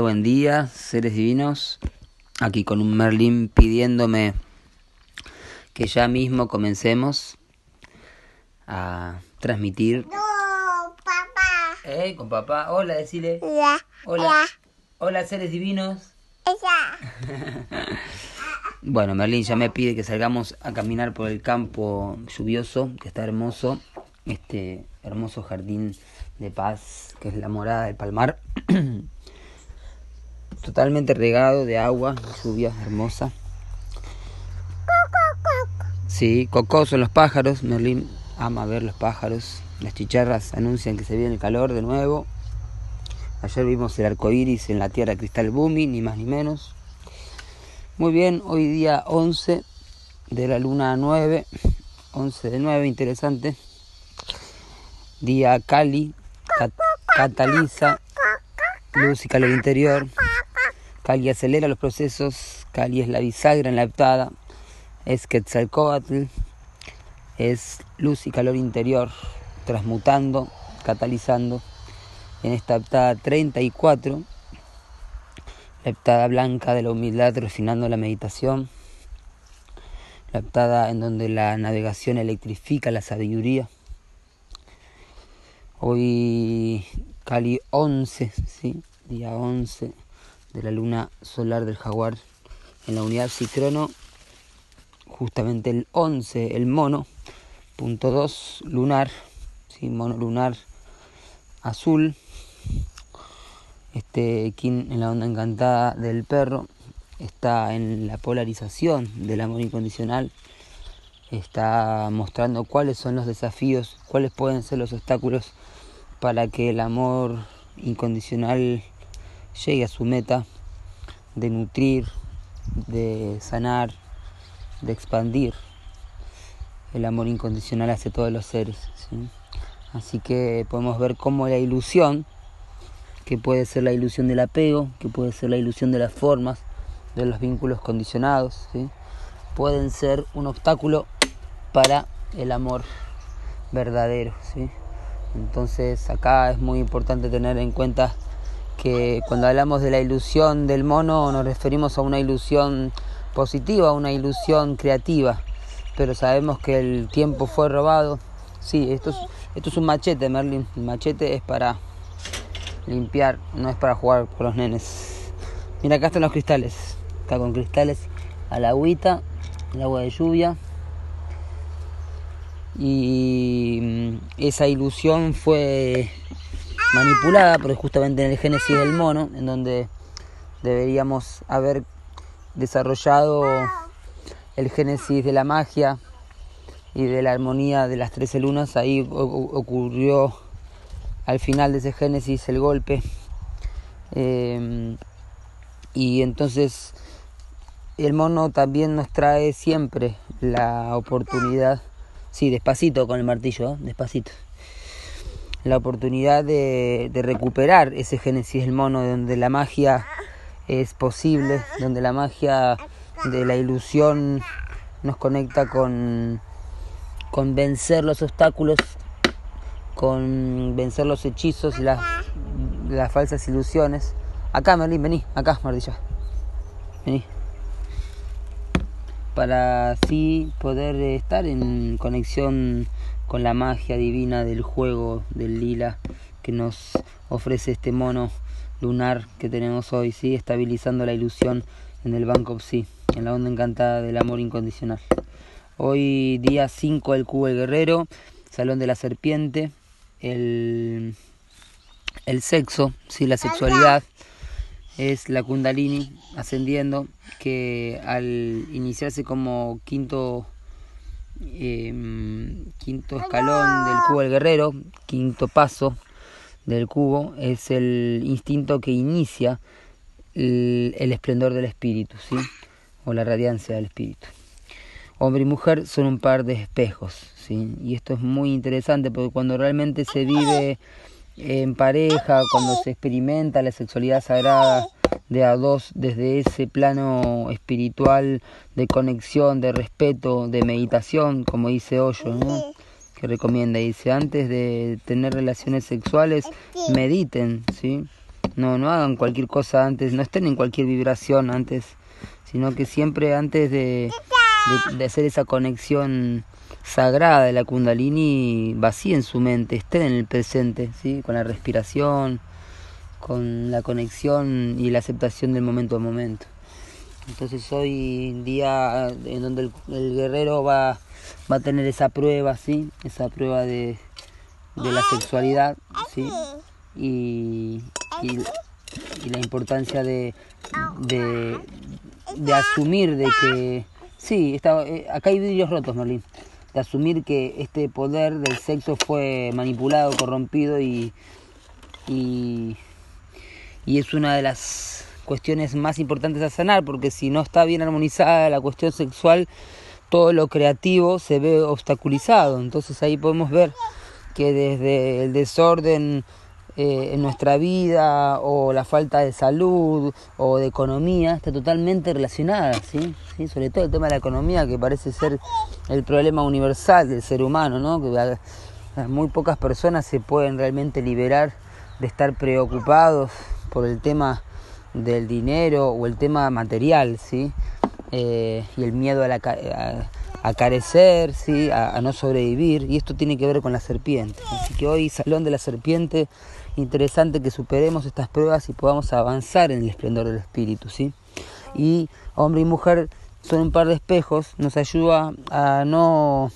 buen día, seres divinos. Aquí con un Merlin pidiéndome que ya mismo comencemos a transmitir. No, papá. Eh, con papá. Hola, decile. Hola. Hola, seres divinos. Ya. Bueno, Merlin ya me pide que salgamos a caminar por el campo lluvioso, que está hermoso. Este hermoso jardín de paz, que es la morada del palmar. Totalmente regado de agua, lluvia hermosa. Sí, cocó son los pájaros. Merlin ama ver los pájaros. Las chicharras anuncian que se viene el calor de nuevo. Ayer vimos el arco iris en la tierra cristal Bumi, ni más ni menos. Muy bien, hoy día 11 de la luna 9, 11 de 9, interesante. Día Cali, cat- cataliza luz y calor interior. Cali acelera los procesos, Cali es la bisagra en la es Quetzalcoatl, es luz y calor interior, transmutando, catalizando en esta heptada 34, la heptada blanca de la humildad refinando la meditación, la heptada en donde la navegación electrifica la sabiduría. Hoy Cali 11, ¿sí? día 11 de la luna solar del jaguar en la unidad Cicrono, justamente el 11, el mono, punto 2 lunar, ¿sí? mono lunar azul, este kin en la onda encantada del perro está en la polarización del amor incondicional, está mostrando cuáles son los desafíos, cuáles pueden ser los obstáculos para que el amor incondicional llegue a su meta de nutrir, de sanar, de expandir el amor incondicional hacia todos los seres. ¿sí? Así que podemos ver cómo la ilusión, que puede ser la ilusión del apego, que puede ser la ilusión de las formas, de los vínculos condicionados, pueden ser un obstáculo para el amor verdadero. Entonces acá es muy importante tener en cuenta que cuando hablamos de la ilusión del mono nos referimos a una ilusión positiva, a una ilusión creativa, pero sabemos que el tiempo fue robado. Sí, esto es, un machete, Merlin. El machete es para limpiar, no es para jugar con los nenes. Mira, acá están los cristales. Acá con cristales a la agüita, el agua de lluvia. Y mm, esa ilusión fue manipulada, porque justamente en el génesis del mono, en donde deberíamos haber desarrollado el génesis de la magia y de la armonía de las trece lunas, ahí ocurrió al final de ese génesis el golpe. Eh, y entonces el mono también nos trae siempre la oportunidad, sí, despacito con el martillo, ¿eh? despacito la oportunidad de, recuperar ese génesis del mono, donde la magia es posible, donde la magia de la ilusión nos conecta con, con vencer los obstáculos, con vencer los hechizos y las, falsas ilusiones. Acá, Merlín, vení, acá, Mardilla. Vení. Para así poder estar en conexión con la magia divina del juego del lila que nos ofrece este mono lunar que tenemos hoy, ¿sí? estabilizando la ilusión en el Banco Psi, en la onda encantada del amor incondicional. Hoy día 5 del cubo del guerrero, salón de la serpiente, el, el sexo, ¿sí? la sexualidad es la kundalini ascendiendo que al iniciarse como quinto eh, quinto escalón del cubo del guerrero, quinto paso del cubo, es el instinto que inicia el, el esplendor del espíritu, ¿sí? o la radiancia del espíritu. Hombre y mujer son un par de espejos, ¿sí? y esto es muy interesante porque cuando realmente se vive en pareja, cuando se experimenta la sexualidad sagrada de a dos desde ese plano espiritual de conexión, de respeto, de meditación, como dice Hoyo, ¿no? que recomienda, dice, antes de tener relaciones sexuales, mediten, ¿sí? No, no hagan cualquier cosa antes, no estén en cualquier vibración antes, sino que siempre antes de, de, hacer esa conexión sagrada de la kundalini, vacíen su mente, estén en el presente, ¿sí? con la respiración, con la conexión y la aceptación del momento a momento. Entonces hoy día en donde el, guerrero va, va, a tener esa prueba, ¿sí? Esa prueba de, de la sexualidad, ¿sí? Y, y, la importancia de, de, asumir de que... Sí, está, eh, acá hay vidrios rotos, Merlín. De asumir que este poder del sexo fue manipulado, corrompido y, y, y es una de las cuestiones más importantes a sanar, porque si no está bien armonizada la cuestión sexual, todo lo creativo se ve obstaculizado. Entonces ahí podemos ver que desde el desorden eh, en nuestra vida o la falta de salud o de economía está totalmente relacionada, ¿sí? ¿sí? Sobre todo el tema de la economía que parece ser el problema universal del ser humano, ¿no? Que muy pocas personas se pueden realmente liberar de estar preocupados por el tema del dinero o el tema material, ¿sí? Eh, y el miedo a, la, a, carecer, ¿sí? A, no sobrevivir, y esto tiene que ver con la serpiente. Así que hoy, Salón de la Serpiente, interesante que superemos estas pruebas y podamos avanzar en el esplendor del espíritu, ¿sí? Y hombre y mujer son un par de espejos, nos ayuda a no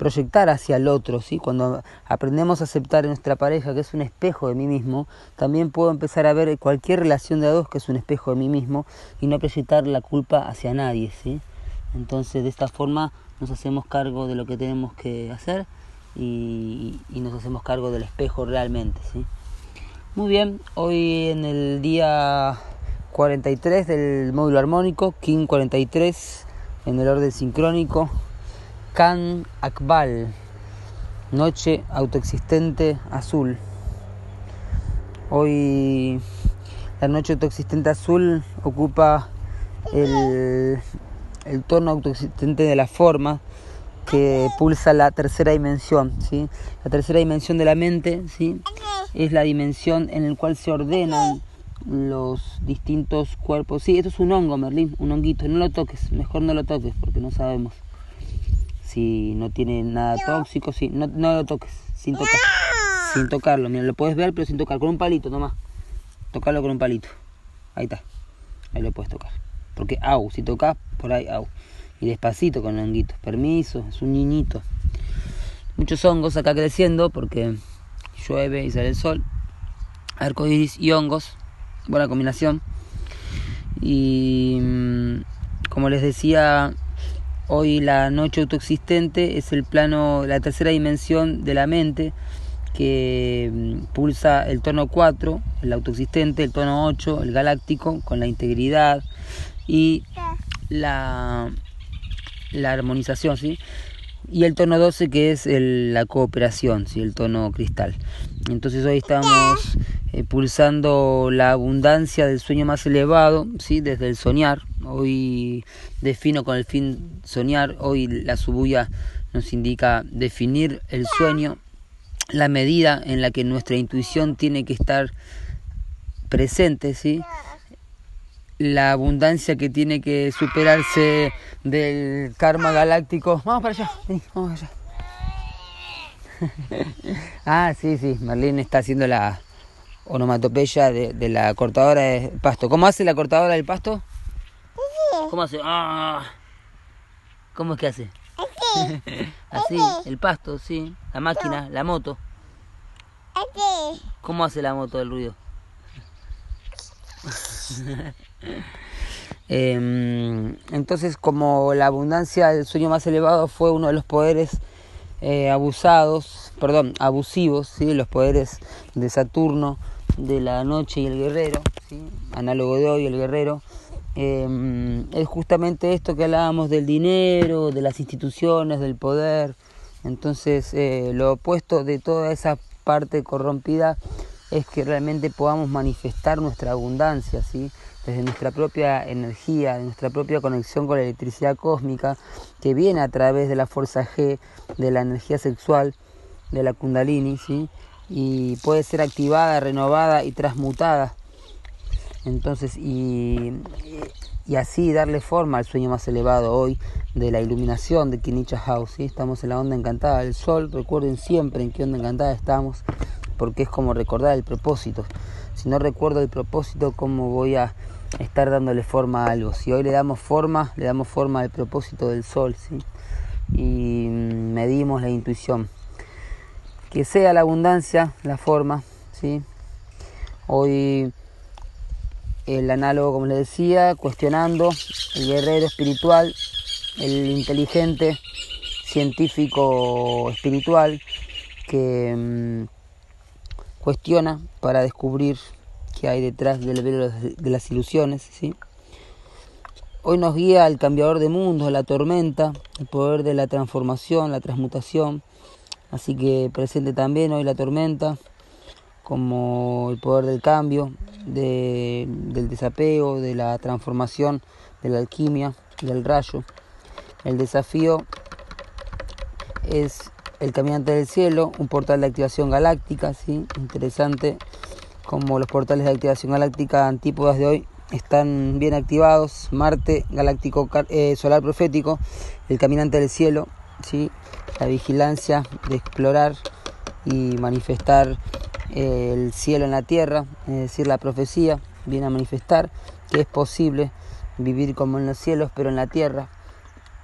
proyectar hacia el otro, ¿sí? Cuando aprendemos a aceptar en nuestra pareja que es un espejo de mí mismo, también puedo empezar a ver cualquier relación de a dos que es un espejo de mí mismo y no proyectar la culpa hacia nadie, ¿sí? Entonces de esta forma nos hacemos cargo de lo que tenemos que hacer y, nos hacemos cargo del espejo realmente, ¿sí? Muy bien, hoy en el día 43 del módulo armónico, King 43, en el orden sincrónico, Khan Akbal, Noche Autoexistente Azul. Hoy la noche autoexistente azul ocupa el, el tono autoexistente de la forma que pulsa la tercera dimensión. ¿sí? La tercera dimensión de la mente ¿sí? es la dimensión en la cual se ordenan los distintos cuerpos. Sí, esto es un hongo, Merlín, un honguito. No lo toques, mejor no lo toques porque no sabemos si no tiene nada tóxico, si no, no lo toques, sin tocar, sin tocarlo, mira, lo puedes ver pero sin tocar, con un palito nomás, tocarlo con un palito, ahí está, ahí lo puedes tocar, porque au, si tocas por ahí au, y despacito con el honguito, permiso, es un niñito, muchos hongos acá creciendo porque llueve y sale el sol, arcoiris y hongos, buena combinación, y mm, como les decía Hoy la noche autoexistente es el plano, la tercera dimensión de la mente que mm, pulsa el tono 4, el autoexistente, el tono 8, el galáctico, con la integridad y la, la armonización, ¿sí? Y el tono 12 que es la cooperación, ¿sí? el tono cristal. Entonces hoy estamos eh, pulsando la abundancia del sueño más elevado, ¿sí? desde el soñar, Hoy defino con el fin soñar, hoy la subuya nos indica definir el sueño, la medida en la que nuestra intuición tiene que estar presente, ¿sí? La abundancia que tiene que superarse del karma galáctico. Vamos para allá, vamos allá. ah, sí, sí, Merlín está haciendo la onomatopeya de, de la cortadora de pasto. ¿Cómo hace la cortadora del pasto? ¿Cómo hace? Ah. ¿Cómo es que hace? Así, el pasto, sí. La máquina, la moto. ¿Cómo hace la moto el ruido? Em, entonces, como la abundancia del sueño más elevado fue uno de los poderes eh, abusados, perdón, abusivos, ¿sí? los poderes de Saturno, de la noche y el guerrero, análogo de hoy, el guerrero, Em, es justamente esto que hablábamos del dinero, de las instituciones, del poder. Entonces, eh, lo opuesto de toda esa parte corrompida es que realmente podamos manifestar nuestra abundancia, ¿sí? desde nuestra propia energía, de nuestra propia conexión con la electricidad cósmica, que viene a través de la fuerza G, de la energía sexual, de la kundalini, ¿sí? y puede ser activada, renovada y transmutada Entonces, y, y así darle forma al sueño más elevado hoy de la iluminación de Kinicha House. ¿sí? Estamos en la onda encantada del sol. Recuerden siempre en qué onda encantada estamos, porque es como recordar el propósito. Si no recuerdo el propósito, ¿cómo voy a estar dándole forma a algo? Si hoy le damos forma, le damos forma al propósito del sol. ¿sí? Y medimos la intuición. Que sea la abundancia la forma. ¿sí? Hoy el análogo, como les decía, cuestionando el guerrero espiritual, el inteligente científico espiritual que mm, cuestiona para descubrir qué hay detrás del velo de las ilusiones. ¿sí? Hoy nos guía el cambiador de mundos, la tormenta, el poder de la transformación, la transmutación. Así que presente también hoy la tormenta como el poder del cambio, del desapego, de la transformación, de la alquimia, del rayo. El desafío es el caminante del cielo, un portal de activación galáctica, ¿sí? interesante como los portales de activación galáctica antípodas de hoy están bien activados, Marte galáctico eh, solar profético, el caminante del cielo, ¿sí? la vigilancia de explorar y manifestar el cielo en la tierra, es decir, la profecía viene a manifestar que es posible vivir como en los cielos, pero en la tierra,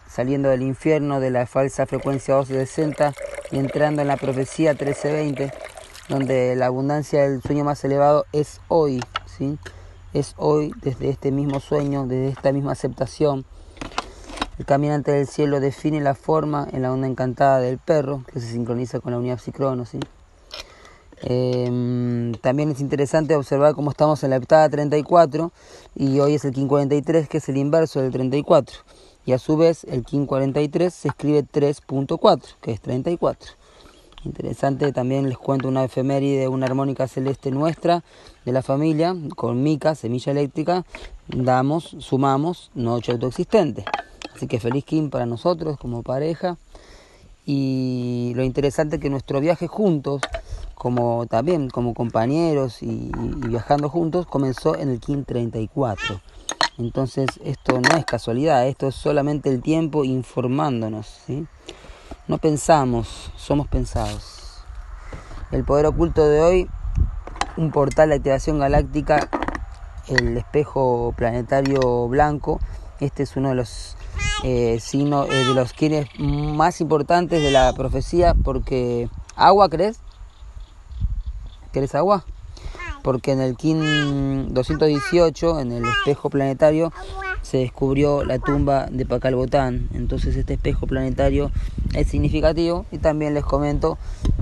saliendo del infierno de la falsa frecuencia 1260 y entrando en la profecía 1320, donde la abundancia del sueño más elevado es hoy, ¿sí? es hoy desde este mismo sueño, desde esta misma aceptación. El caminante del cielo define la forma en la onda encantada del perro, que se sincroniza con la unidad psicrono, ¿sí? Em, también es interesante observar cómo estamos en la heptada 34 y hoy es el KIN 43 que es el inverso del 34 y a su vez el KIN 43 se escribe 3.4 que es 34. Interesante también les cuento una efeméride, una armónica celeste nuestra de la familia con mica, semilla eléctrica, damos, sumamos noche autoexistente. Así que feliz KIN para nosotros como pareja y lo interesante es que nuestro viaje juntos como también como compañeros y, viajando juntos, comenzó en el KIN 34. Entonces esto no es casualidad, esto es solamente el tiempo informándonos. No pensamos, somos pensados. El poder oculto de hoy, un portal de activación galáctica, el espejo planetario blanco. Este es uno de los eh, signos, eh, de los quienes más importantes de la profecía, porque agua, ¿crees? ¿Querés agua? Porque en el KIN 218, en el espejo planetario, se descubrió la tumba de Pacalbotán. Entonces este espejo planetario es significativo. Y también les comento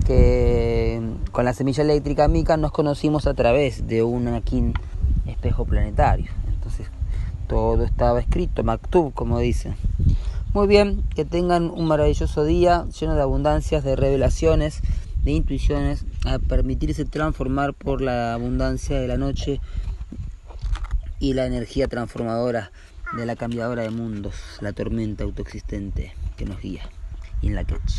que con la semilla eléctrica Mica nos conocimos a través de un KIN espejo planetario. Entonces todo estaba escrito, Maktub, como dicen. Muy bien, que tengan un maravilloso día lleno de abundancias, de revelaciones de intuiciones a permitirse transformar por la abundancia de la noche y la energía transformadora de la cambiadora de mundos, la tormenta autoexistente que nos guía en la catch.